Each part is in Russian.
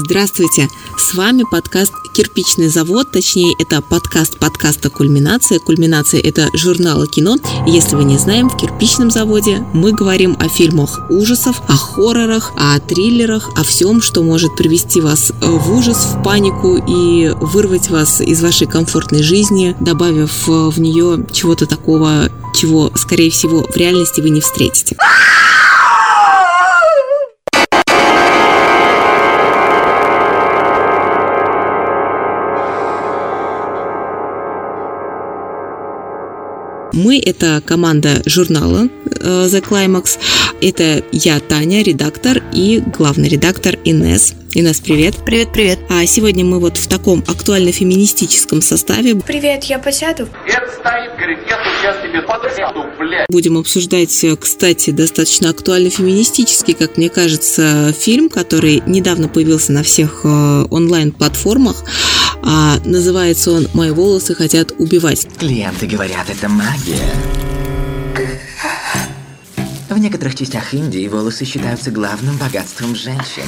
Здравствуйте! С вами подкаст «Кирпичный завод», точнее, это подкаст подкаста «Кульминация». «Кульминация» — это журнал кино. Если вы не знаем, в «Кирпичном заводе» мы говорим о фильмах ужасов, о хоррорах, о триллерах, о всем, что может привести вас в ужас, в панику и вырвать вас из вашей комфортной жизни, добавив в нее чего-то такого, чего, скорее всего, в реальности вы не встретите. Мы – это команда журнала The Climax. Это я, Таня, редактор, и главный редактор Инес. Инес, привет. Привет, привет. А сегодня мы вот в таком актуально-феминистическом составе. Привет, я посяду. Дед стоит, говорит, я сейчас тебе подсяду, блядь. Будем обсуждать, э, кстати, достаточно актуально-феминистический, как мне кажется, фильм, который недавно появился на всех э, онлайн-платформах. А, называется он «Мои волосы хотят убивать». Клиенты говорят, это магия. В некоторых частях Индии волосы считаются главным богатством женщины.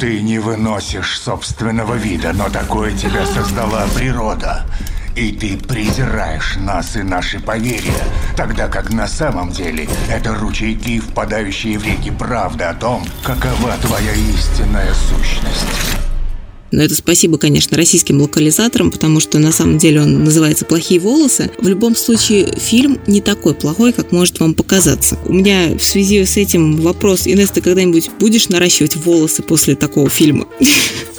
Ты не выносишь собственного вида, но такое тебя создала природа. И ты презираешь нас и наши поверья, тогда как на самом деле это ручейки, впадающие в реки правды о том, какова твоя истинная сущность. Но это спасибо, конечно, российским локализаторам, потому что на самом деле он называется «Плохие волосы». В любом случае, фильм не такой плохой, как может вам показаться. У меня в связи с этим вопрос, Инесс, ты когда-нибудь будешь наращивать волосы после такого фильма?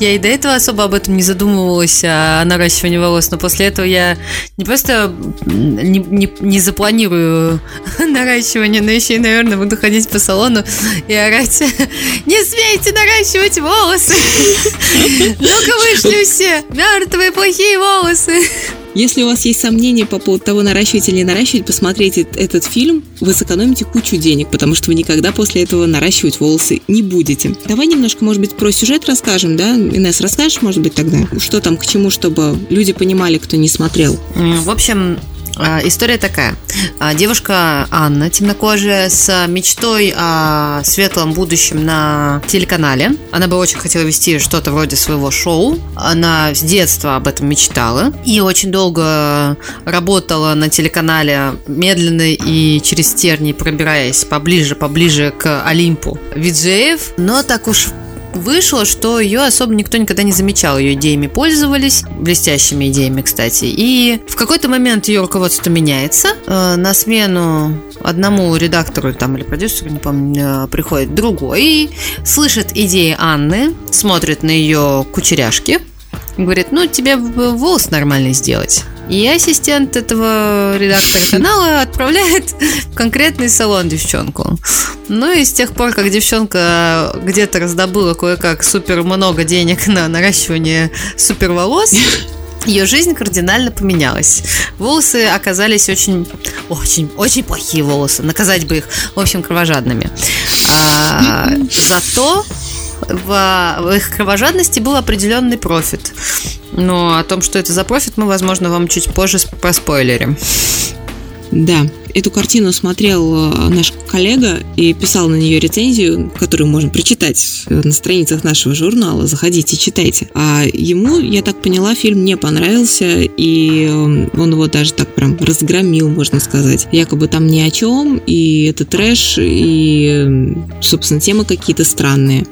Я и до этого особо об этом не задумывалась, о наращивании волос, но после этого я не просто не, не, не запланирую наращивание, но еще и, наверное, буду ходить по салону и орать «Не смейте наращивать волосы! Ну-ка вышли все! Мертвые плохие волосы!» Если у вас есть сомнения по поводу того, наращивать или не наращивать, посмотрите этот фильм, вы сэкономите кучу денег, потому что вы никогда после этого наращивать волосы не будете. Давай немножко, может быть, про сюжет расскажем, да? Инесс, расскажешь, может быть, тогда, что там к чему, чтобы люди понимали, кто не смотрел? В общем, история такая. А, девушка Анна, темнокожая, с мечтой о светлом будущем на телеканале. Она бы очень хотела вести что-то вроде своего шоу. Она с детства об этом мечтала. И очень долго работала на телеканале, медленно и через тернии пробираясь поближе, поближе к Олимпу виджеев. Но так уж вышло, что ее особо никто никогда не замечал. Ее идеями пользовались, блестящими идеями, кстати. И в какой-то момент ее руководство меняется. Э, на смену одному редактору там или продюсеру, не помню, э, приходит другой слышит идеи Анны, смотрит на ее кучеряшки, говорит, ну, тебе волос нормальный сделать. И ассистент этого редактора канала отправляет в конкретный салон девчонку. Ну и с тех пор, как девчонка где-то раздобыла кое-как супер много денег на наращивание супер волос, ее жизнь кардинально поменялась. Волосы оказались очень, очень, очень плохие волосы. Наказать бы их, в общем, кровожадными. А, зато в, в их кровожадности был определенный профит. Но о том, что это за профит, мы, возможно, вам чуть позже проспойлерим. Да, эту картину смотрел э, наш коллега и писал на нее рецензию, которую можно прочитать на страницах нашего журнала. Заходите, читайте. А ему, я так поняла, фильм не понравился, и эм, он его даже так прям разгромил, можно сказать. Якобы там ни о чем, и это трэш, и, собственно, темы какие-то странные.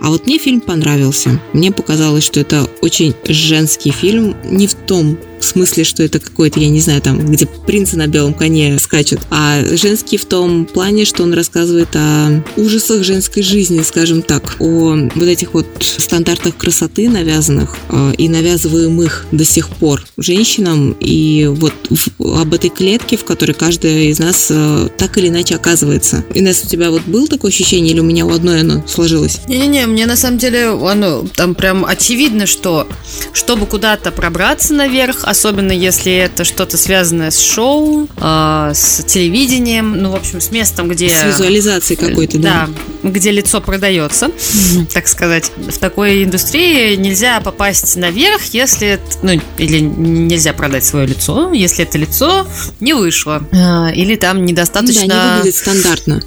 А вот мне фильм понравился. Мне показалось, что это очень женский фильм, не в том смысле, что это какой-то, я не знаю, там, где принцы на белом коне скачут, а женский в том плане, что он рассказывает о ужасах женской жизни, скажем так, о вот этих вот стандартах красоты навязанных э, и навязываемых до сих пор женщинам, и вот об этой клетке, в которой каждая из нас э, так или иначе оказывается. Инесс, у тебя вот было такое ощущение, или у меня у одной оно сложилось? Не-не-не, мне на самом деле оно там прям очевидно, что чтобы куда-то пробраться наверх, особенно если это что-то связанное с шоу, э, с телевидением, ну, в общем, с местом, где... С визуализацией какой-то, да. Да, где лицо продается, mm-hmm. так сказать. В такой индустрии нельзя попасть наверх, если... Ну, или нельзя продать свое лицо, если это лицо не вышло. Э, или там недостаточно... Да, не выглядит стандартно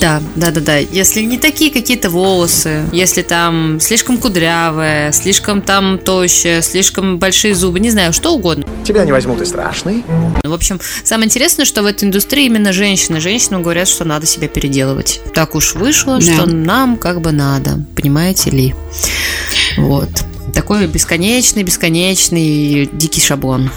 Да, да, да, да. Если не такие какие-то волосы, если там слишком кудрявая, слишком там тощая, слишком большие зубы, не знаю, что угодно. Тебя не возьмут и страшный. В общем, самое интересное, что в этой индустрии именно женщины. Женщинам говорят, что надо себя переделывать. Так уж вышло, Да. что нам как бы надо. Понимаете ли? Вот. Такой бесконечный, бесконечный дикий шаблон.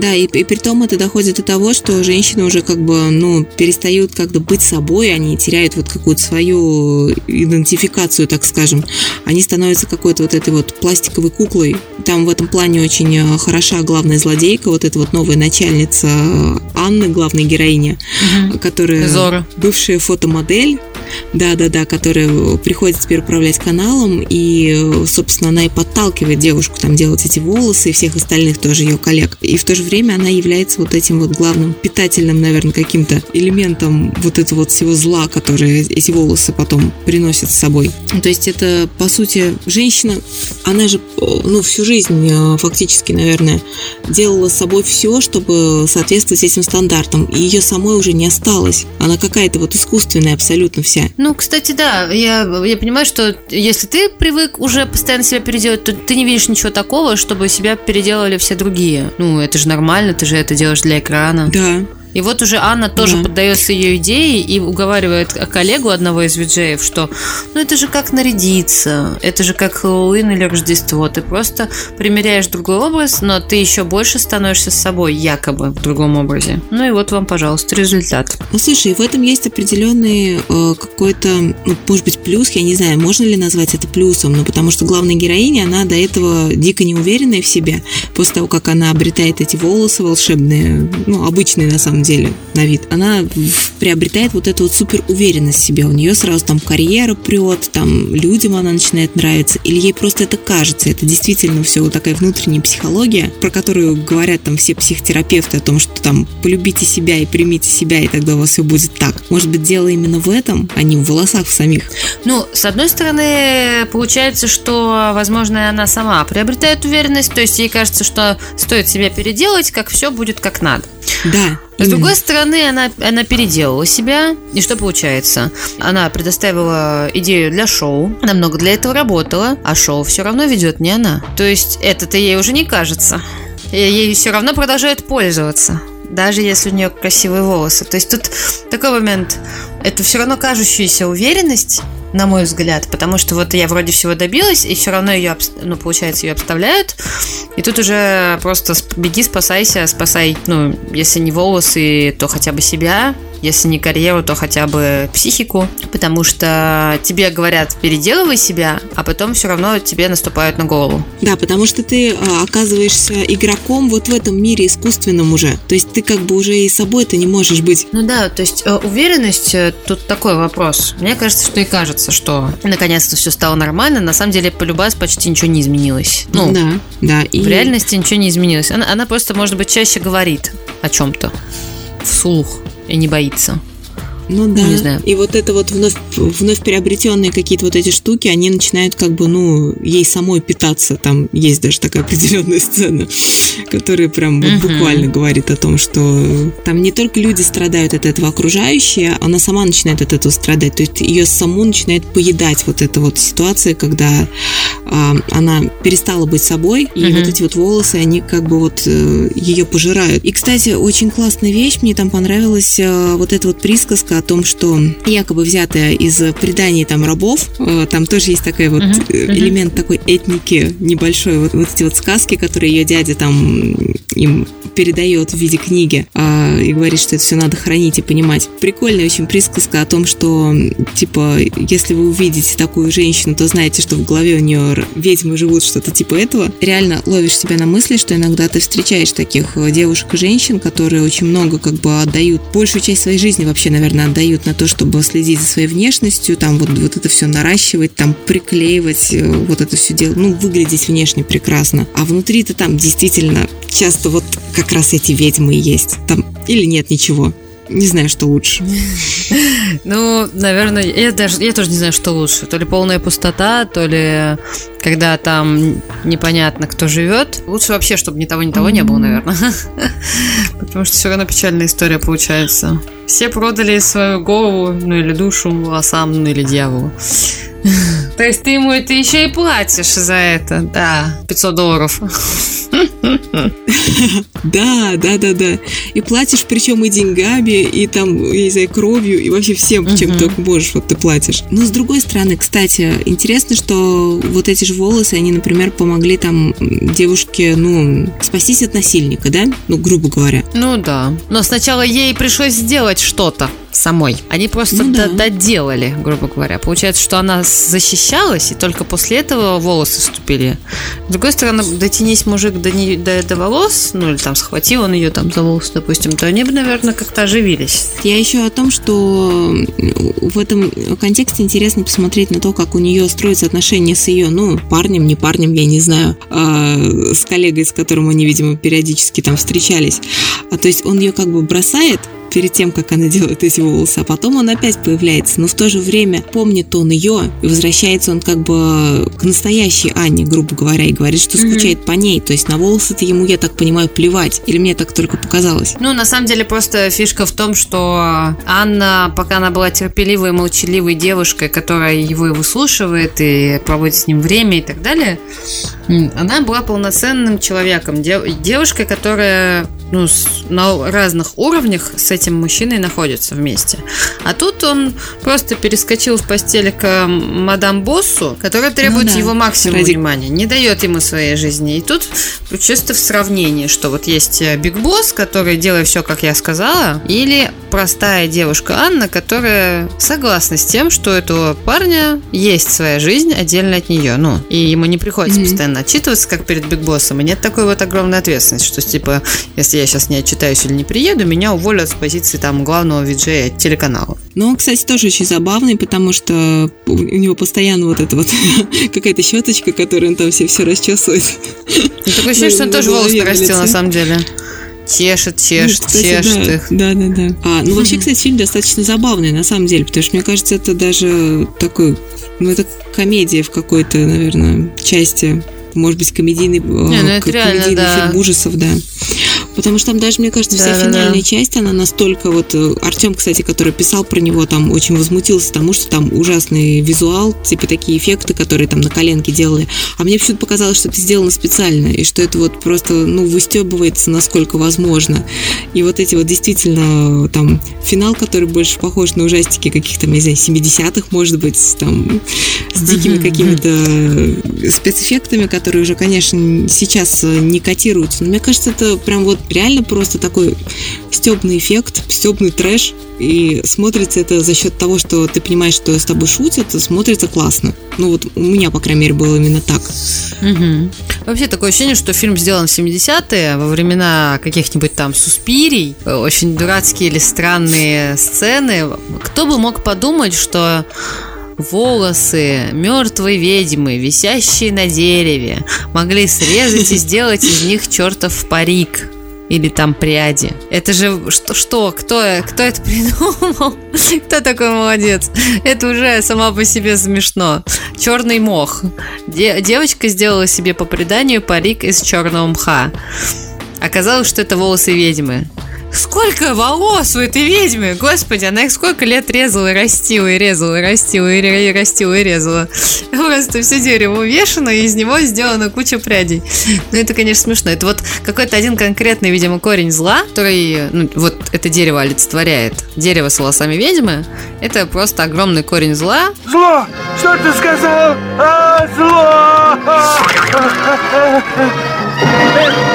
Да, и, и при том это доходит до того, что женщины уже как бы, ну, перестают как-то быть собой, они теряют вот какую-то свою идентификацию, так скажем. Они становятся какой-то вот этой вот пластиковой куклой. Там в этом плане очень э, хороша главная злодейка, вот эта вот новая начальница Анны, главной героиня, которая Зора. бывшая фотомодель, да-да-да, которая приходит теперь управлять каналом, и, э, собственно, она и подталкивает девушку там делать эти волосы и всех остальных тоже ее коллег. И в то же время она является вот этим вот главным питательным, наверное, каким-то элементом вот этого вот всего зла, которое эти волосы потом приносят с собой. То есть это, по сути, женщина, она же, э, ну, всю жизнь э, фактически, наверное, делала с собой все, чтобы соответствовать этим стандартам. И ее самой уже не осталось. Она какая-то вот искусственная абсолютно вся. Ну, кстати, да, я, я понимаю, что если ты привык уже постоянно себя переделать, то ты не видишь ничего такого, чтобы себя переделали все другие. Ну, это же нормально, ты же это делаешь для экрана. Да, И вот уже Анна тоже Да. поддается ее идее и уговаривает коллегу одного из виджеев, что ну это же как нарядиться, это же как Хэллоуин или Рождество. Ты просто примеряешь другой образ, но ты еще больше становишься собой, якобы в другом образе. Ну и вот вам, пожалуйста, результат. Ну, слушай, в этом есть определенный э, какой-то, ну, может быть, плюс, я не знаю, можно ли назвать это плюсом, но потому что главная героиня, она до этого дико неуверенная в себе, после того, как она обретает эти волосы волшебные, ну, обычные на самом деле, на вид, она приобретает вот эту вот супер уверенность в себе, у нее сразу там карьера прет, там людям она начинает нравиться, или ей просто это кажется, это действительно все вот такая внутренняя психология, про которую говорят там все психотерапевты о том, что там полюбите себя и примите себя, и тогда у вас все будет так. Может быть, дело именно в этом, а не в волосах в самих. Ну, с одной стороны, получается, что, возможно, она сама приобретает уверенность, то есть ей кажется, что стоит себя переделать, как все будет как надо. Да. С другой стороны, она, она переделала себя. И что получается? Она предоставила идею для шоу. Она много для этого работала, а шоу все равно ведет не она. То есть это-то ей уже не кажется. И Ей все равно продолжают пользоваться. Даже если у нее красивые волосы. То есть тут такой момент. Это все равно кажущаяся уверенность, на мой взгляд, потому что вот я вроде всего добилась, и все равно ее, ну, получается, ее обставляют. И тут уже просто беги, спасайся, спасай, ну, если не волосы, то хотя бы себя, если не карьеру, то хотя бы психику, потому что тебе говорят, переделывай себя, а потом все равно тебе наступают на голову. Да, потому что ты а, оказываешься игроком вот в этом мире искусственном уже. То есть ты как бы уже и собой-то не можешь быть. Ну да, то есть э, уверенность, э, тут такой вопрос. Мне кажется, что и кажется, что наконец-то все стало нормально. На самом деле, полюбас почти ничего не изменилось. Ну, да, да. И в реальности ничего не изменилось. Она, она просто, может быть, чаще говорит о чем-то вслух и не боится. Ну да. Не знаю. И вот это вот вновь, вновь приобретенные какие-то вот эти штуки, они начинают как бы, ну, ей самой питаться. Там есть даже такая определенная сцена, которая прям вот Мгм. буквально говорит о том, что там не только люди страдают от этого окружающие, она сама начинает от этого страдать. То есть ее саму начинает поедать вот эта вот ситуация, когда а, она перестала быть собой, и Мгм. вот эти вот волосы, они как бы вот ее пожирают. И, кстати, очень классная вещь, мне там понравилась э, вот эта вот присказка о том, что якобы взятая из преданий там рабов, э, там тоже есть такой вот э, мгм. элемент такой этники небольшой, вот, вот эти вот сказки, которые ее дядя там им передает в виде книги а, и говорит, что это все надо хранить и понимать. Прикольная очень присказка о том, что типа, если вы увидите такую женщину, то знаете, что в голове у нее ведьмы живут, что-то типа этого. Реально ловишь себя на мысли, что иногда ты встречаешь таких э, девушек и женщин, которые очень много как бы отдают, большую часть своей жизни вообще, наверное, отдают на то, чтобы следить за своей внешностью, там вот, вот это все наращивать, там приклеивать, э, вот это все делать, ну, выглядеть внешне прекрасно. А внутри-то там действительно часто вот как раз эти ведьмы и есть. Там или нет ничего. Не знаю, что лучше. Ну, наверное, я даже я тоже не знаю, что лучше. То ли полная пустота, то ли когда там непонятно, кто живет. Лучше вообще, чтобы ни того, ни того не было, наверное. Потому что все равно печальная история получается. Все продали свою голову, ну или душу волосам, ну или дьяволу. То есть ты ему это еще и платишь за это? Да, 500 долларов. Да, да, да, да. И платишь причем и деньгами, и там, я не знаю, кровью, и вообще всем, чем только можешь, вот ты платишь. Но с другой стороны, кстати, интересно, что вот эти же волосы, они, например, помогли там девушке, ну, спастись от насильника, да? Ну, грубо говоря. Ну да. Но сначала ей пришлось сделать что-то самой. Они просто Ну да. до- доделали, грубо говоря. Получается, что она защищалась, и только после этого волосы вступили. С другой стороны, дотянись мужик до, не- до, до волос, ну или там схватил он ее там за волосы, допустим, то они бы, наверное, как-то оживились. Я еще о том, что в этом контексте интересно посмотреть на то, как у нее строятся отношения с ее, ну, парнем, не парнем, я не знаю, а, с коллегой, с которым они, видимо, периодически там встречались. А то есть он ее как бы бросает перед тем, как она делает эти волосы, а потом он опять появляется. Но в то же время помнит он ее, и возвращается он как бы к настоящей Анне, грубо говоря, и говорит, что скучает по ней. То есть на волосы-то ему, я так понимаю, плевать. Или мне так только показалось. Ну, на самом деле, просто фишка в том, что Анна, пока она была терпеливой, молчаливой девушкой, которая его и выслушивает, и проводит с ним время и так далее, она была полноценным человеком. Дев- Девушкой, которая ну, с- на разных уровнях с этим мужчиной находится вместе. А тут он просто перескочил в постель к мадам Боссу, которая требует Ну да. его максимум Ради- внимания, не дает ему своей жизни. И тут чисто в сравнении, что вот есть э, Big Boss, который делает все, как я сказала, или простая девушка Анна, которая согласна с тем, что у этого парня есть своя жизнь отдельно от нее. Ну, и ему не приходится Мгм. постоянно отчитываться, как перед Big Boss ом. И нет такой вот огромной ответственности, что типа, если я сейчас не отчитаюсь или не приеду, меня уволят с позиции там главного виджея телеканала. Но он, кстати, тоже очень забавный, потому что у него постоянно вот эта вот какая-то щеточка, которой он там все, все расчесывает. Ну, такое ощущение, что он тоже волосы голове, на самом деле. Чешет, чешет, Ну, кстати, чешет да, их. Да, да, да. А, ну, вообще, кстати, фильм достаточно забавный, на самом деле, потому что, мне кажется, это даже такой, ну, это комедия в какой-то, наверное, части, может быть, комедийный, Не, ну, это к- реально, комедийный да. фильм ужасов, да. Потому что там даже, мне кажется, вся Да-да-да. финальная часть, она настолько вот... Артем, кстати, который писал про него, там очень возмутился тому, что там ужасный визуал, типа такие эффекты, которые там на коленке делали. А мне почему-то показалось, что это сделано специально, и что это вот просто, ну, выстебывается насколько возможно. И вот эти вот действительно там финал, который больше похож на ужастики каких-то, не знаю, 70-х, может быть, там с дикими какими-то спецэффектами, которые уже, конечно, сейчас э, не котируются. Но мне кажется, это прям вот реально просто такой стебный эффект, стебный трэш. И смотрится это за счет того, что ты понимаешь, что с тобой шутят, смотрится классно. Ну вот у меня, по крайней мере, было именно так. Мгм. Вообще такое ощущение, что фильм сделан в 70-е, во времена каких-нибудь там суспирий, очень дурацкие или странные сцены. Кто бы мог подумать, что волосы мертвой ведьмы, висящие на дереве, могли срезать и сделать из них чертов парик. Или там пряди. Это же что? что? Кто, кто это придумал? Кто такой молодец? Это уже сама по себе смешно. Черный мох. Де- девочка сделала себе по преданию парик из черного мха. Оказалось, что это волосы ведьмы. Сколько волос у этой ведьмы? Господи, она их сколько лет резала и растила, и резала, и растила, и, растила, и резала. Просто все дерево увешано, и из него сделана куча прядей. Ну, это, конечно, смешно. Это вот какой-то один конкретный, видимо, корень зла, который, ну, вот это дерево олицетворяет. Дерево с волосами ведьмы, это просто огромный корень зла, Зло! Что ты сказал? А, зло!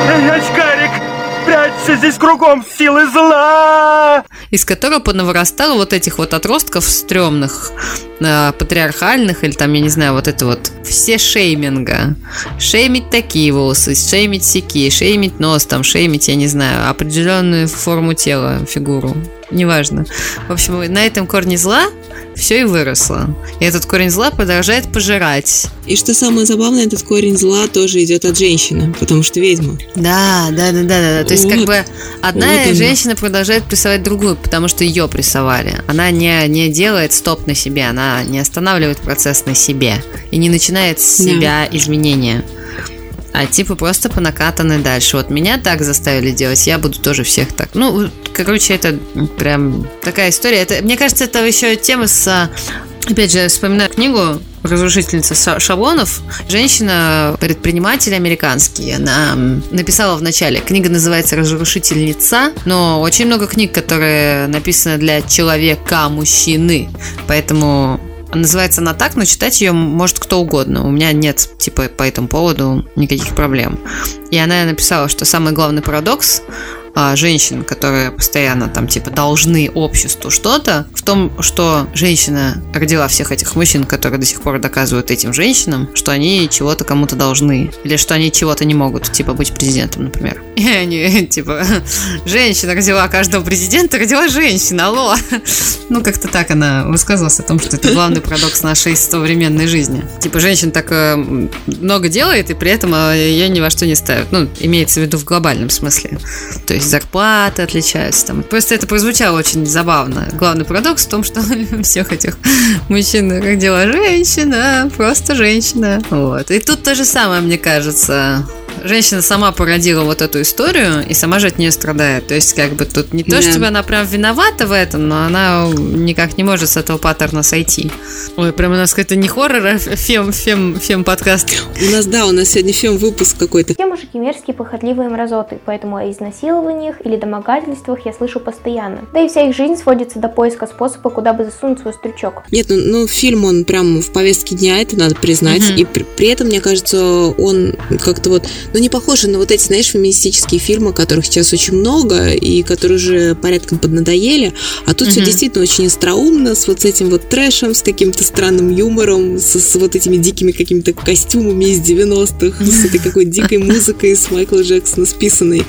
Эй, очкарик! Прячься, здесь кругом силы зла! из которого понавырастало вот этих вот отростков стрёмных, э, патриархальных, или там, я не знаю, вот это вот все шейминга. Шеймить такие волосы, шеймить сякие, шеймить нос, там, шеймить, я не знаю, определенную форму тела, фигуру. Неважно. В общем, на этом корне зла все и выросло. И этот корень зла продолжает пожирать. И что самое забавное, этот корень зла тоже идет от женщины, потому что ведьма. Да, да, да, да, да. То есть, как бы одна Вот женщина продолжает прессовать другую, потому что ее прессовали. Она не, не делает стоп на себе, она не останавливает процесс на себе и не начинает с Да. себя изменения. А типа просто по накатанной дальше. Вот меня так заставили делать, я буду тоже всех так. Ну, короче, это прям такая история. Это, мне кажется, это еще тема с... Опять же, вспоминаю книгу разрушительница ша- шаблонов. Женщина-предприниматель американский. Она написала в начале. Книга называется «Разрушительница», но очень много книг, которые написаны для человека, мужчины. Поэтому называется она так, но читать ее может кто угодно. У меня нет, типа, по этому поводу никаких проблем. И она написала, что самый главный парадокс а, женщин, которые постоянно там типа должны обществу что-то, в том, что женщина родила всех этих мужчин, которые до сих пор доказывают этим женщинам, что они чего-то кому-то должны, или что они чего-то не могут, типа быть президентом, например. И они типа женщина родила каждого президента, родила женщина, алло. Ну, как-то так она высказывалась о том, что это главный парадокс нашей современной жизни. Типа, женщин так э, много делает, и при этом э, ее ни во что не ставят. Ну, имеется в виду в глобальном смысле. То есть зарплаты отличаются там. Просто это прозвучало очень забавно. Главный парадокс в том, что всех этих мужчин родила женщина, просто женщина. Вот. И тут то же самое, мне кажется. Женщина сама породила вот эту историю и сама же от нее страдает. То есть, как бы тут не то, Да. чтобы она прям виновата в этом, но она никак не может с этого паттерна сойти. Ой, прям у нас какой-то не хоррор, а фем, фем, фем подкаст. У нас, да, у нас сегодня фильм выпуск какой-то. Все мужики мерзкие, похотливые мразоты, поэтому о изнасилованиях или домогательствах я слышу постоянно. Да и вся их жизнь сводится до поиска способа, куда бы засунуть свой стрючок. Нет, ну, ну, фильм, он прям в повестке дня, это надо признать. Мгм. И при, при этом, мне кажется, он как-то вот, ну, не похож на вот эти, знаешь, феминистические фильмы, которых сейчас очень много, и которые уже порядком поднадоели. А тут все Мгм. действительно очень остроумно, с вот с этим вот трэшем, с каким-то странным юмором, с, с вот этими дикими какими-то костюмами из 90-х, с этой какой-то дикой музыкой с Майкла Джексона списанной.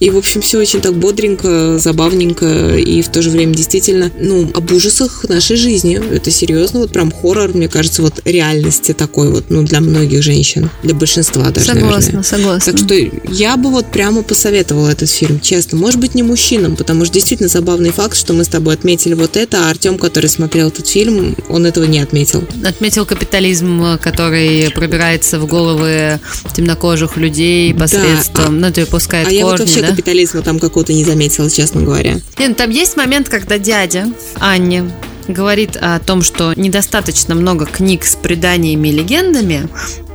И, в общем, все очень так бодренько, забавненько, и в то же время действительно, ну, об ужасах нашей жизни. Это серьезно, вот прям хоррор, мне кажется, вот реальности такой вот, ну, для многих женщин, для большинства даже, наверное. согласна. Так что я бы вот прямо посоветовала этот фильм, честно. Может быть, не мужчинам, потому что действительно забавный факт, что мы с тобой отметили вот это, а Артем, который смотрел этот фильм, он этого не отметил. Отметил капитализм, который пробирается в головы темнокожих людей Да, посредством, ну, то есть пускает а я вот корни, вообще да? капитализма там какого-то не заметила, честно говоря. Не, ну, там есть момент, когда дядя Анне говорит о том, что недостаточно много книг с преданиями и легендами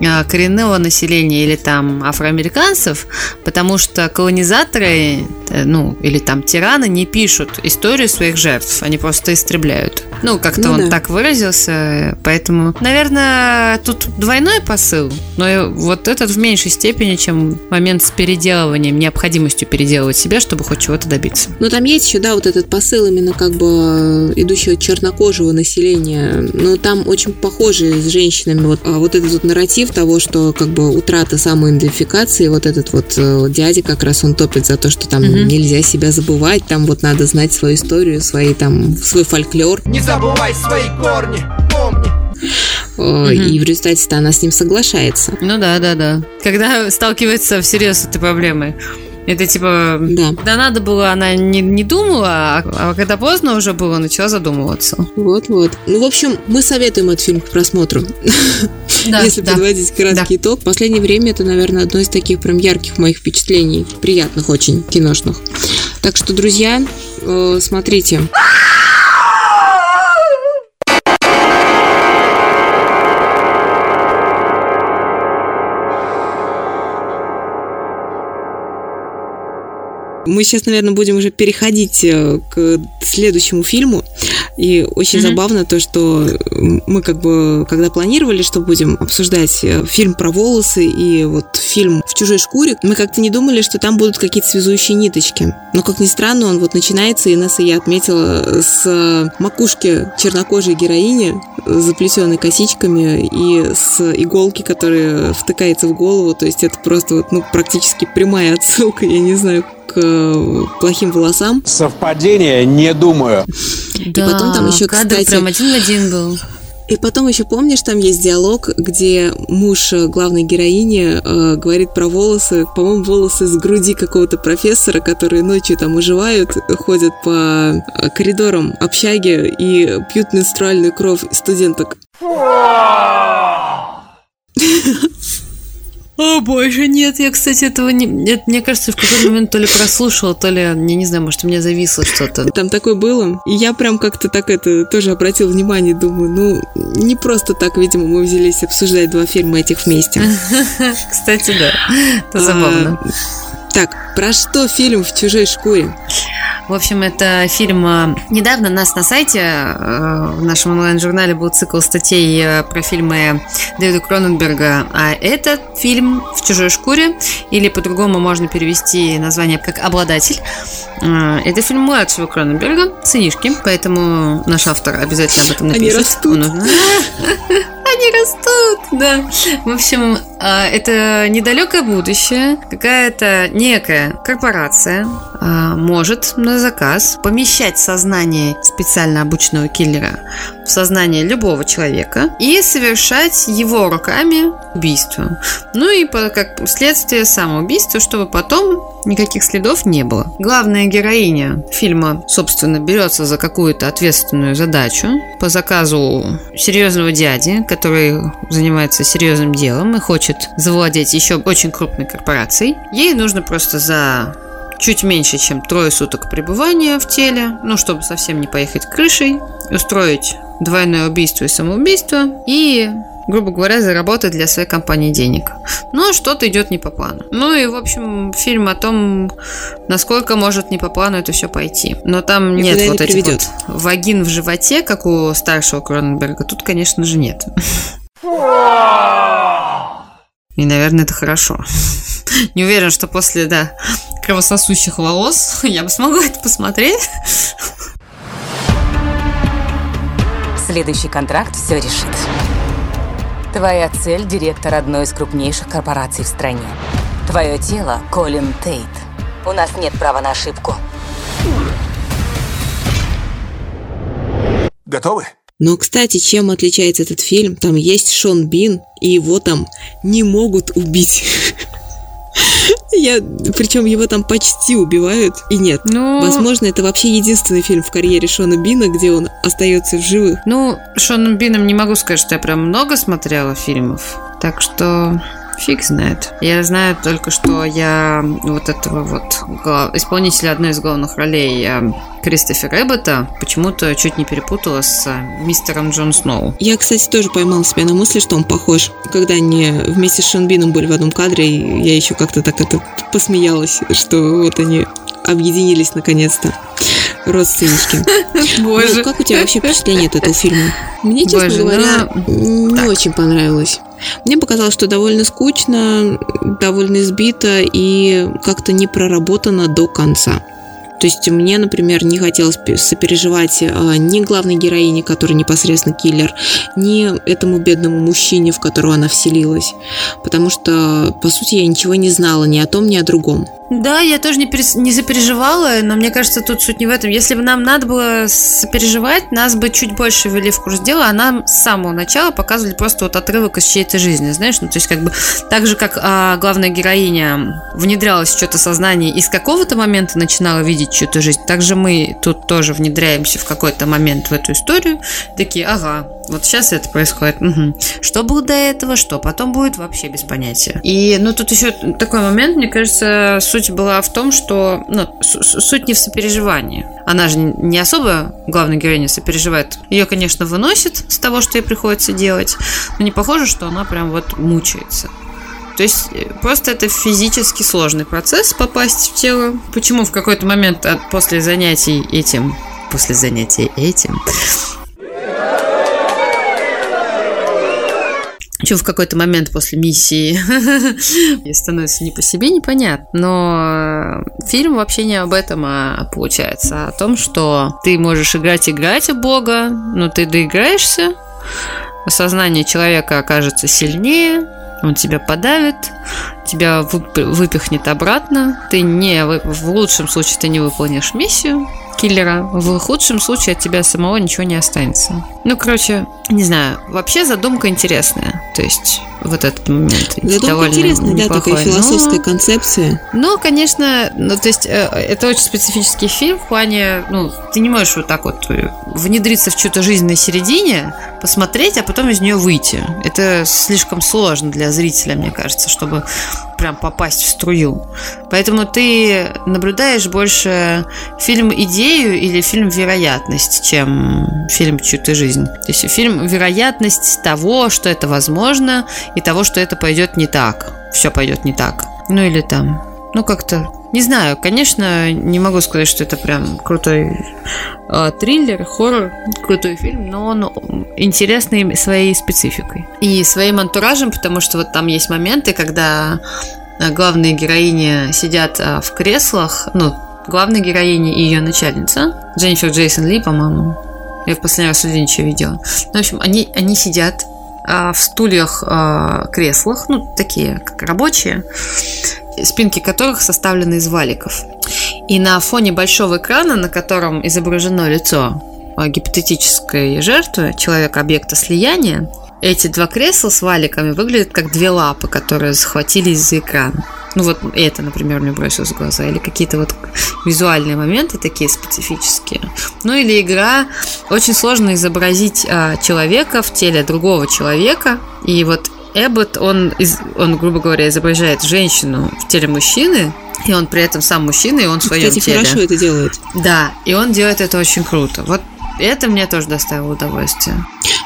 а, коренного населения или там афроамериканцев, потому что колонизаторы, э, ну, или там тираны не пишут историю своих жертв, они просто истребляют. Ну, как-то Ну он да. так выразился, поэтому, наверное, тут двойной посыл, но вот этот в меньшей степени, чем момент с переделыванием, необходимостью переделывать себя, чтобы хоть чего-то добиться. Но там есть еще, да, вот этот посыл именно как бы э, идущего от чернокожего населения. Но там очень похожи с женщинами вот, а вот этот вот нарратив того, что как бы утрата самоидентификации, вот этот вот э, дядя как раз он топит за то, что там Мгм. нельзя себя забывать, там вот надо знать свою историю, свои там, свой фольклор. Не забывай свои корни, помни. Э, И в результате-то она с ним соглашается. Ну да, да, да. Когда сталкивается всерьез с этой проблемой. Это типа... Да. Когда надо было, она не, не думала, а, а когда поздно уже было, начала задумываться. Вот-вот. Ну, в общем, мы советуем этот фильм к просмотру. Если подводить краткий итог, в последнее время это, наверное, одно из таких прям ярких моих впечатлений, приятных очень, киношных. Так что, друзья, э, смотрите. Мы сейчас, наверное, будем уже переходить э, к следующему фильму. И очень Мгм. забавно то, что э, мы как бы, когда планировали, что будем обсуждать э, фильм про волосы и вот фильм «В чужой шкуре», мы как-то не думали, что там будут какие-то связующие ниточки. Но, как ни странно, он вот начинается, и Инесса я отметила, с макушки чернокожей героини, заплетенной косичками, и с иголки, которая втыкается в голову. То есть это просто вот, ну, практически прямая отсылка, я не знаю, к э, плохим волосам. Совпадение, не думаю. Да, потом там еще, кадр кстати, прям один в один был. И потом еще помнишь, там есть диалог, где муж э, главной героини э, говорит про волосы, по-моему, волосы с груди какого-то профессора, которые ночью там уживают, ходят по э, коридорам общаги и пьют менструальную кровь студенток. О, боже, нет, я, кстати, этого не... Нет, мне кажется, в какой-то момент то ли прослушала, то ли, я не знаю, может, у меня зависло что-то. Там такое было. И я прям как-то так это тоже обратил внимание, думаю, ну, не просто так, видимо, мы взялись обсуждать два фильма этих вместе. Кстати, да, это забавно. А, Так, про что фильм в чужой шкуре? В общем, это фильм... э, Недавно нас на сайте, э, в нашем онлайн-журнале был цикл статей э, про фильмы Дэвида Кроненберга, а этот фильм «В чужой шкуре», или по-другому можно перевести название как «Обладатель». Это фильм младшего Кроненберга, сынишки, поэтому наш автор обязательно об этом Они напишет. растут. Он- Они растут, да. В общем, а, это недалекое будущее. Какая-то некая корпорация а, может на заказ помещать сознание специально обученного киллера в сознание любого человека и совершать его руками убийство. Ну и как следствие самоубийства, чтобы потом никаких следов не было. Главная героиня фильма, собственно, берется за какую-то ответственную задачу по заказу серьезного дяди, который занимается серьезным делом и хочет завладеть еще очень крупной корпорацией. Ей нужно просто за чуть меньше, чем трое суток пребывания в теле, ну, чтобы совсем не поехать крышей, устроить двойное убийство и самоубийство и грубо говоря, заработать для своей компании денег. Но что-то идет не по плану. Ну и, в общем, фильм о том, насколько может не по плану это все пойти. Но там И нет куда вот этих приведет. вот вагин в животе, как у старшего Кроненберга. Тут, конечно же, нет. И, наверное, это хорошо. Не уверен, что после, да, кровососущих волос я бы смогла это посмотреть. Следующий контракт все решит. Твоя цель – директор одной из крупнейших корпораций в стране. Твое тело – Колин Тейт. У нас нет права на ошибку. Готовы? Но, кстати, чем отличается этот фильм? Там есть Шон Бин, и его там не могут убить. Я, причем его там почти убивают, и нет. Ну, Возможно, это вообще единственный фильм в карьере Шона Бина, где он остается в живых. Ну, Шоном Бином не могу сказать, что я прям много смотрела фильмов. Так что фиг знает. Я знаю только, что я вот этого вот исполнителя одной из главных ролей я Кристофера Эббота почему-то чуть не перепутала с э, мистером Джон Сноу. Я, кстати, тоже поймал себя на мысли, что он похож. Когда они вместе с Шон Бином были в одном кадре, я еще как-то так это посмеялась, что вот они объединились наконец-то. Родственнички. Ну, как у тебя вообще впечатление от этого фильма? Мне, честно Боже, говоря, ну, не так. очень понравилось. Мне показалось, что довольно скучно, довольно избито и как-то не проработано до конца. То есть мне, например, не хотелось пе- сопереживать а, ни главной героине, которая непосредственно киллер, ни этому бедному мужчине, в которого она вселилась. Потому что, по сути, я ничего не знала ни о том, ни о другом. Да, я тоже не, перес- не запереживала, но мне кажется, тут суть не в этом. Если бы нам надо было сопереживать, нас бы чуть больше ввели в курс дела, а нам с самого начала показывали просто вот отрывок из чьей-то жизни, знаешь? Ну, то есть, как бы, так же, как а, главная героиня внедрялась в что-то сознание и с какого-то момента начинала видеть чью-то жизнь, так же мы тут тоже внедряемся в какой-то момент в эту историю, такие, ага, вот сейчас это происходит. мгм. Что было до этого, что потом будет, вообще без понятия. И, ну, тут еще такой момент, мне кажется, суть была в том, что, ну, суть не в сопереживании. Она же не особо, главная героиня, сопереживает. Ее, конечно, выносит с того, что ей приходится делать, но не похоже, что она прям вот мучается. То есть э, просто это физически сложный процесс попасть в тело. Почему в какой-то момент после занятий этим, после занятий этим, Чего в какой-то момент после миссии становится не по себе, непонятно. Но фильм вообще не об этом, а получается о том, что ты можешь играть, играть в Бога, но ты доиграешься, сознание человека окажется сильнее, Он тебя подавит, тебя вып- выпихнет обратно, ты не, в лучшем случае ты не выполнишь миссию киллера, в худшем случае от тебя самого ничего не останется. Ну, короче, не знаю, вообще задумка интересная, то есть вот этот момент Задумка довольно интересная, да, такая неплохой, но- философская концепция. ну, конечно, ну, то есть, э, это очень специфический фильм в плане, ну, ты не можешь вот так вот э, внедриться в чью-то жизнь на середине, посмотреть, а потом из нее выйти. Это слишком сложно для зрителя, мне кажется, чтобы прям попасть в струю. Поэтому ты наблюдаешь больше фильм идею или фильм вероятность, чем фильм чью-то жизнь. То есть фильм вероятность того, что это возможно, и того, что это пойдет не так. Все пойдет не так. Ну или там. Ну как-то. Не знаю, конечно, не могу сказать, что это прям крутой э, триллер, хоррор, крутой фильм, но он интересный своей спецификой. И своим антуражем, потому что вот там есть моменты, когда э, главные героини сидят э, в креслах, ну, главная героиня и ее начальница, Дженнифер Джейсон Ли, по-моему. Я в последний раз у ничего видела. Ну, в общем, они, они сидят а, в стульях, а, креслах, ну, такие, как рабочие, спинки которых составлены из валиков. И на фоне большого экрана, на котором изображено лицо а, гипотетической жертвы, человека-объекта слияния, эти два кресла с валиками выглядят как две лапы, которые захватились за экран. Ну вот это, например, мне бросилось в глаза. Или какие-то вот визуальные моменты такие специфические. Ну или игра. Очень сложно изобразить а, человека в теле другого человека. И вот Эббот, он, из- он, грубо говоря, изображает женщину в теле мужчины, и он при этом сам мужчина, и он в своем Кстати, теле. хорошо это делает. Да, и он делает это очень круто. Вот это мне тоже доставило удовольствие.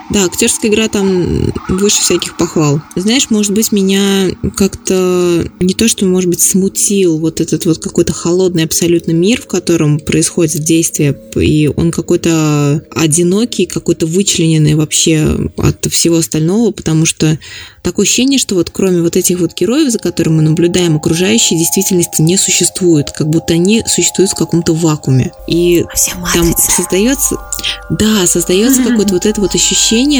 Да, актерская игра там выше всяких похвал. Знаешь, может быть, меня как-то не то, что, может быть, смутил вот этот вот какой-то холодный абсолютно мир, в котором происходит действие, и он какой-то одинокий, какой-то вычлененный вообще от всего остального, потому что такое ощущение, что вот кроме вот этих вот героев, за которыми мы наблюдаем, окружающей действительности не существует, как будто они существуют в каком-то вакууме. И Все там создается, да, создается какое-то вот это вот ощущение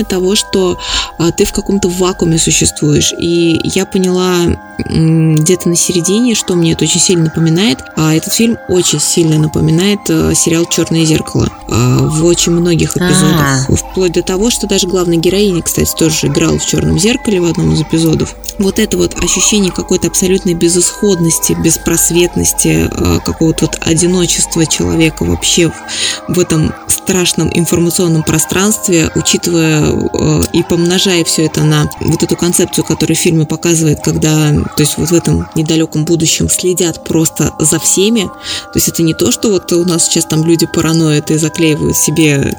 того, что а, ты в каком-то вакууме существуешь. И я поняла где-то на середине, что мне это очень сильно напоминает. А этот фильм очень сильно напоминает а, сериал Черное зеркало а, в очень многих эпизодах. Вплоть до того, что даже главная героиня, кстати, тоже играла в Черном зеркале в одном из эпизодов. Вот это вот ощущение какой-то абсолютной безысходности, беспросветности, а, какого-то вот одиночества человека вообще в- в этом страшном информационном пространстве, учитывая э, и помножая все это на вот эту концепцию, которую в фильме показывает, когда, то есть вот в этом недалеком будущем следят просто за всеми. То есть это не то, что вот у нас сейчас там люди параноид и заклеивают себе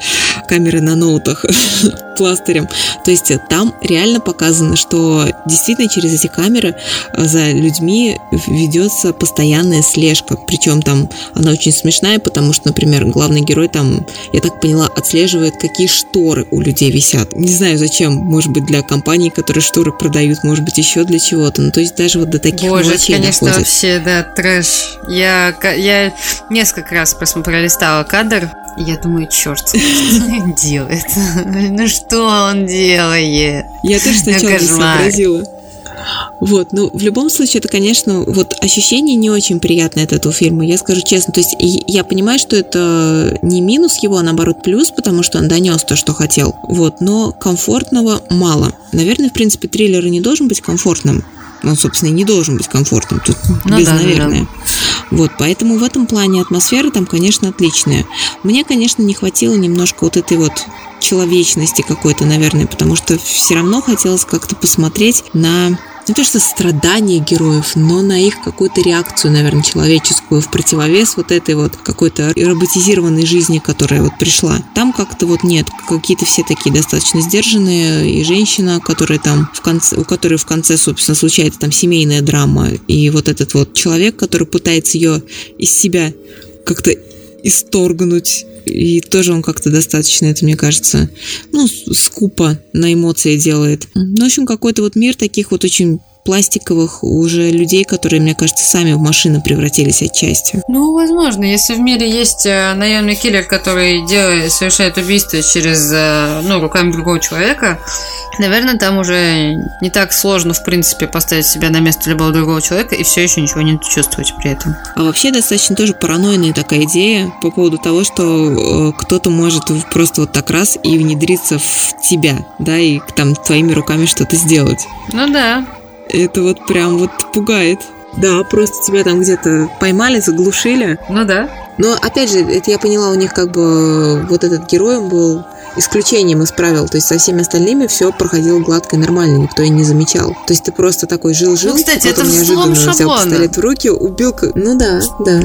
камеры на ноутах пластырем. То есть там реально показано, что действительно через эти камеры э, за людьми ведется постоянная слежка. Причем там она очень смешная, потому что, например, главный герой там, я так поняла, отслеживает, какие шторы у людей висят. Не знаю зачем, может быть, для компаний, которые шторы продают, может быть, еще для чего-то. Ну, то есть даже вот до таких Боже, это, мелочей конечно, доходит. вообще, да, трэш. Я, я несколько раз просто пролистала кадр, и я думаю, черт, что он делает? Ну что он делает? Я тоже сначала не сообразила. Вот, ну, в любом случае, это, конечно, вот ощущение не очень приятное от этого фильма, я скажу честно. То есть я понимаю, что это не минус его, а наоборот плюс, потому что он донес то, что хотел. Вот, но комфортного мало. Наверное, в принципе, триллер и не должен быть комфортным. Он, собственно, и не должен быть комфортным. Тут Ну без да, ну да. наверное. Вот, поэтому в этом плане атмосфера там, конечно, отличная. Мне, конечно, не хватило немножко вот этой вот человечности какой-то, наверное, потому что все равно хотелось как-то посмотреть на не то что страдания героев, но на их какую-то реакцию, наверное, человеческую в противовес вот этой вот какой-то роботизированной жизни, которая вот пришла. Там как-то вот нет, какие-то все такие достаточно сдержанные, и женщина, которая там в конце, у которой в конце, собственно, случается там семейная драма, и вот этот вот человек, который пытается ее из себя как-то исторгнуть. И тоже он как-то достаточно, это мне кажется, ну, скупо на эмоции делает. Ну, в общем, какой-то вот мир таких вот очень пластиковых уже людей, которые, мне кажется, сами в машины превратились отчасти. Ну, возможно, если в мире есть э, наемный киллер, который делает, совершает убийство через, э, ну, руками другого человека, наверное, там уже не так сложно, в принципе, поставить себя на место любого другого человека и все еще ничего не чувствовать при этом. А вообще достаточно тоже паранойная такая идея по поводу того, что э, кто-то может просто вот так раз и внедриться в тебя, да, и там твоими руками что-то сделать. Ну да. Это вот прям вот пугает. Да, просто тебя там где-то поймали, заглушили. Ну да. Но опять же, это я поняла, у них как бы вот этот герой был исключением из правил. То есть со всеми остальными все проходило гладко и нормально, никто и не замечал. То есть ты просто такой жил-жил, ну, кстати, потом это неожиданно взял шаблона. пистолет в руки, убил... Ну да, да.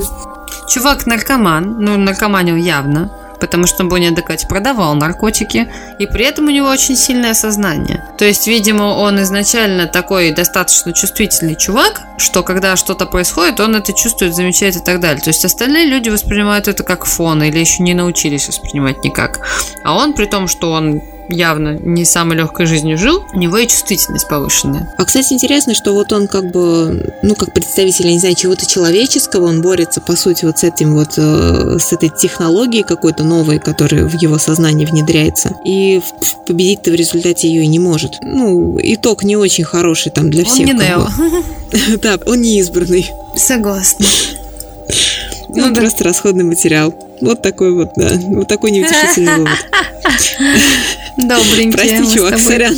Чувак наркоман, ну, наркоманил явно, потому что он был неадеквате, продавал наркотики, и при этом у него очень сильное сознание. То есть, видимо, он изначально такой достаточно чувствительный чувак, что когда что-то происходит, он это чувствует, замечает и так далее. То есть, остальные люди воспринимают это как фон или еще не научились воспринимать никак. А он, при том, что он явно не самой легкой жизнью жил, у него и чувствительность повышенная. А, кстати, интересно, что вот он как бы, ну, как представитель, я не знаю, чего-то человеческого, он борется, по сути, вот с этим вот, э, с этой технологией какой-то новой, которая в его сознание внедряется. И победить-то в результате ее и не может. Ну, итог не очень хороший там для Он всех. не как Нео. Да, он не избранный. Согласна. Ну, да. просто расходный материал. Вот такой вот, да. Вот такой неутешительный вывод. Добренький. Прости, чувак, сорян.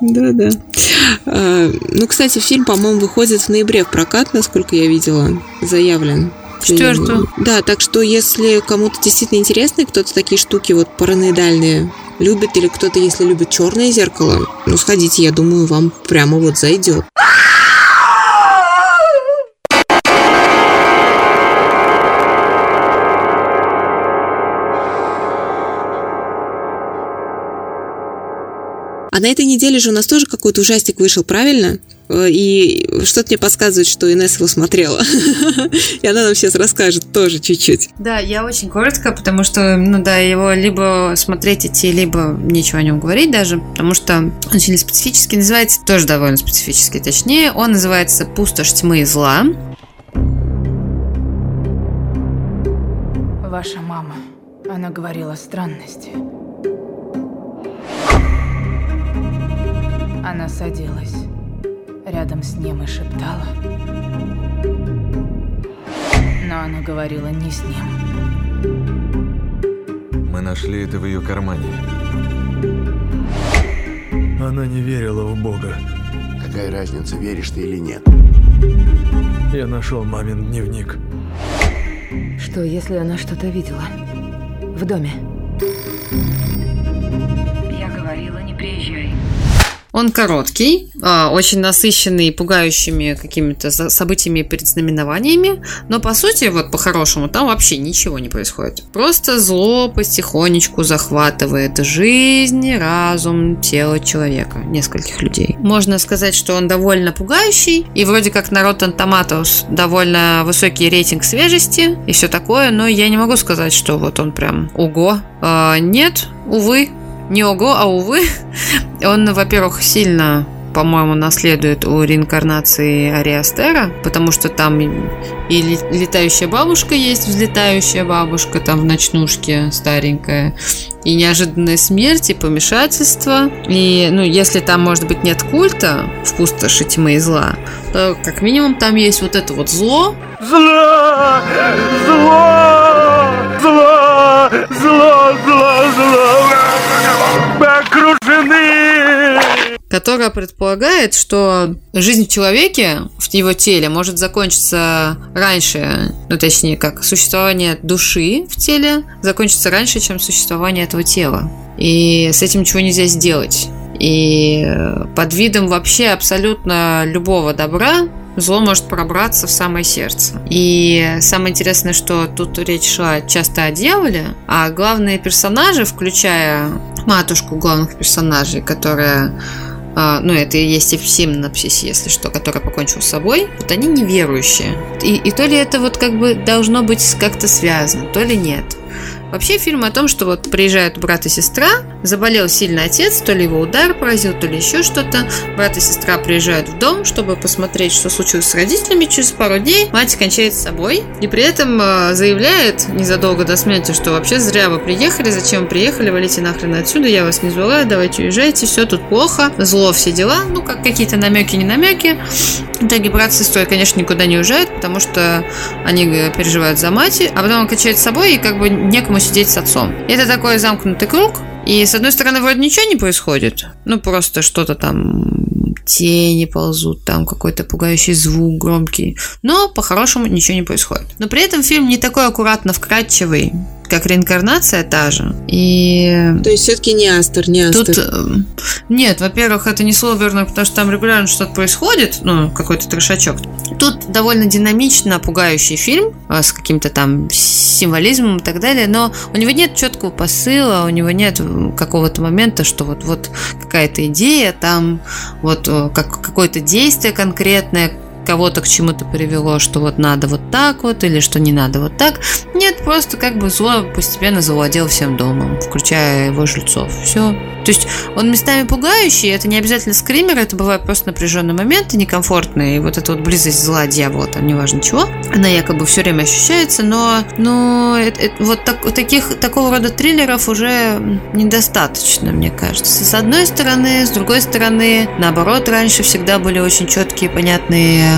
Да, да. А, ну, кстати, фильм, по-моему, выходит в ноябре в прокат, насколько я видела, заявлен. Четвертого. Да, так что если кому-то действительно интересно, кто-то такие штуки вот параноидальные любит, или кто-то, если любит черное зеркало, ну, сходите, я думаю, вам прямо вот зайдет. А на этой неделе же у нас тоже какой-то ужастик вышел, правильно? Э, И что-то мне подсказывает, что Инесса его смотрела. И она нам сейчас расскажет тоже чуть-чуть. Да, я очень коротко, потому что, ну да, его либо смотреть идти, либо ничего о нем говорить даже, потому что он очень специфический, называется тоже довольно специфический, точнее, он называется «Пустошь тьмы и зла». Ваша мама, она говорила странности. Она садилась рядом с ним и шептала. Но она говорила не с ним. Мы нашли это в ее кармане. Она не верила в Бога. Какая разница, веришь ты или нет? Я нашел мамин дневник. Что, если она что-то видела? В доме? Я говорила, не приезжай. Он короткий, а, очень насыщенный пугающими какими-то событиями и предзнаменованиями, но по сути, вот по-хорошему, там вообще ничего не происходит. Просто зло потихонечку захватывает жизнь, разум, тело человека, нескольких людей. Можно сказать, что он довольно пугающий, и вроде как на Rotten Tomatoes довольно высокий рейтинг свежести и все такое, но я не могу сказать, что вот он прям ого. А, нет, увы, не ого, а увы. Он, во-первых, сильно по-моему, наследует у реинкарнации Ариастера, потому что там и летающая бабушка есть, взлетающая бабушка там в ночнушке старенькая, и неожиданная смерть, и помешательство. И, ну, если там, может быть, нет культа в пустоши тьмы и зла, то, как минимум, там есть вот это вот Зло! Зло! Зло! Зло! Зло! Зло! Которая предполагает, что жизнь в человеке, в его теле, может закончиться раньше, ну точнее как, существование души в теле закончится раньше, чем существование этого тела. И с этим ничего нельзя сделать. И под видом вообще абсолютно любого добра зло может пробраться в самое сердце. И самое интересное, что тут речь шла часто о дьяволе, а главные персонажи, включая матушку главных персонажей, которая а, ну, это и есть и в синапсисе, если что, который покончил с собой, вот они неверующие. И, и то ли это вот как бы должно быть как-то связано, то ли нет. Вообще фильм о том, что вот приезжают брат и сестра, заболел сильно отец, то ли его удар поразил, то ли еще что-то. Брат и сестра приезжают в дом, чтобы посмотреть, что случилось с родителями. Через пару дней мать кончает с собой и при этом э, заявляет незадолго до смерти, что вообще зря вы приехали, зачем вы приехали, валите нахрен отсюда, я вас не звала, давайте уезжайте, все тут плохо, зло, все дела. Ну, как какие-то намеки, не намеки. В итоге брат с сестрой, конечно, никуда не уезжают, потому что они э, переживают за мать, а потом он качает с собой, и как бы некому сидеть с отцом. Это такой замкнутый круг, и с одной стороны, вроде ничего не происходит. Ну, просто что-то там тени ползут, там какой-то пугающий звук громкий. Но по-хорошему ничего не происходит. Но при этом фильм не такой аккуратно вкрадчивый, как реинкарнация та же. И... То есть все-таки не Астер, не Астер. Тут... э, Нет, во-первых, это не Словерно, потому что там регулярно что-то происходит, ну, какой-то трешачок. Тут довольно динамично пугающий фильм а, с каким-то там символизмом и так далее, но у него нет четкого посыла, у него нет м, какого-то момента, что вот, вот какая-то идея, там вот э, как, какое-то действие конкретное, кого-то к чему-то привело, что вот надо вот так вот, или что не надо вот так. Нет, просто как бы зло постепенно завладел всем домом, включая его жильцов. Все. То есть он местами пугающий, это не обязательно скример, это бывают просто напряженные моменты, некомфортные, и вот эта вот близость зла дьявола, там неважно чего, она якобы все время ощущается, но, но это- это- вот так- таких, такого рода триллеров уже недостаточно, мне кажется. С одной стороны, с другой стороны, наоборот, раньше всегда были очень четкие, понятные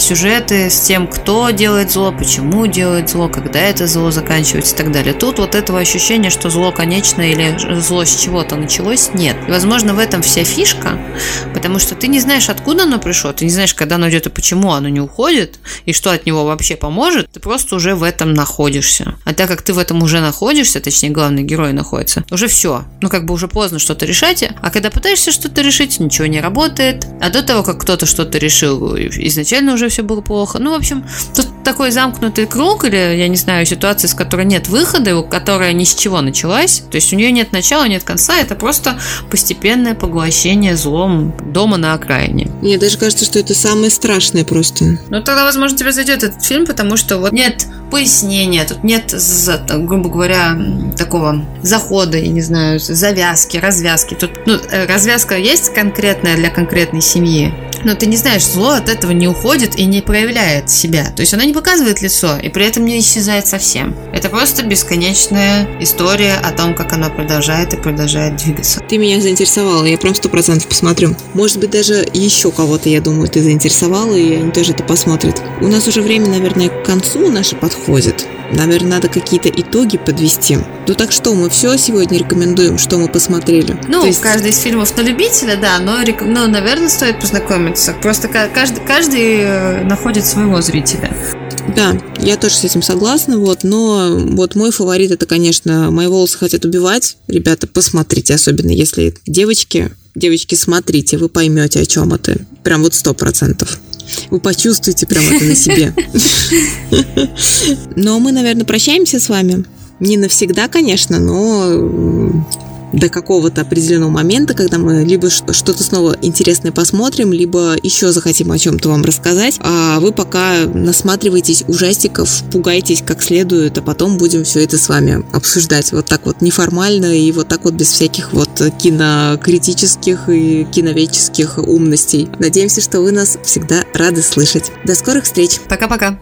сюжеты с тем, кто делает зло, почему делает зло, когда это зло заканчивается и так далее. Тут вот этого ощущения, что зло конечно или зло с чего-то началось, нет. И, возможно, в этом вся фишка, потому что ты не знаешь, откуда оно пришло, ты не знаешь, когда оно идет и почему оно не уходит, и что от него вообще поможет, ты просто уже в этом находишься. А так как ты в этом уже находишься, точнее, главный герой находится, уже все. Ну, как бы уже поздно что-то решать, а когда пытаешься что-то решить, ничего не работает. А до того, как кто-то что-то решил, изначально уже все было плохо. Ну, в общем, тут такой замкнутый круг, или, я не знаю, ситуация, с которой нет выхода, которая ни с чего началась. То есть у нее нет начала, нет конца, это просто постепенное поглощение злом дома на окраине. Мне даже кажется, что это самое страшное просто. Ну, тогда, возможно, тебе зайдет этот фильм, потому что вот нет пояснения, тут нет, грубо говоря, такого захода, я не знаю, завязки, развязки. Тут, ну, э, развязка есть конкретная для конкретной семьи, но ты не знаешь, зло от этого не уходит и не проявляет себя. То есть она не показывает лицо и при этом не исчезает совсем. Это просто бесконечная история о том, как оно продолжает и продолжает двигаться. Ты меня заинтересовала, я прям сто процентов посмотрю. Может быть, даже еще кого-то, я думаю, ты заинтересовала, и они тоже это посмотрят. У нас уже время, наверное, к концу наше подходит. Наверное, надо какие-то итоги подвести. Ну так что, мы все сегодня рекомендуем, что мы посмотрели? Ну, То есть- каждый из фильмов на любителя, да, но, рек- ну, наверное, стоит познакомиться. Просто ка- каждый, каждый э, находит своего зрителя. Да, я тоже с этим согласна, вот, но вот мой фаворит это, конечно, «Мои волосы хотят убивать». Ребята, посмотрите, особенно если девочки, девочки, смотрите, вы поймете, о чем это. Прям вот сто процентов. Вы почувствуете прям это на себе. Но мы, наверное, прощаемся с вами. Не навсегда, конечно, но до какого-то определенного момента, когда мы либо что-то снова интересное посмотрим, либо еще захотим о чем-то вам рассказать. А вы пока насматривайтесь ужастиков, пугайтесь как следует, а потом будем все это с вами обсуждать. Вот так вот неформально и вот так вот без всяких вот кинокритических и киноведческих умностей. Надеемся, что вы нас всегда рады слышать. До скорых встреч! Пока-пока.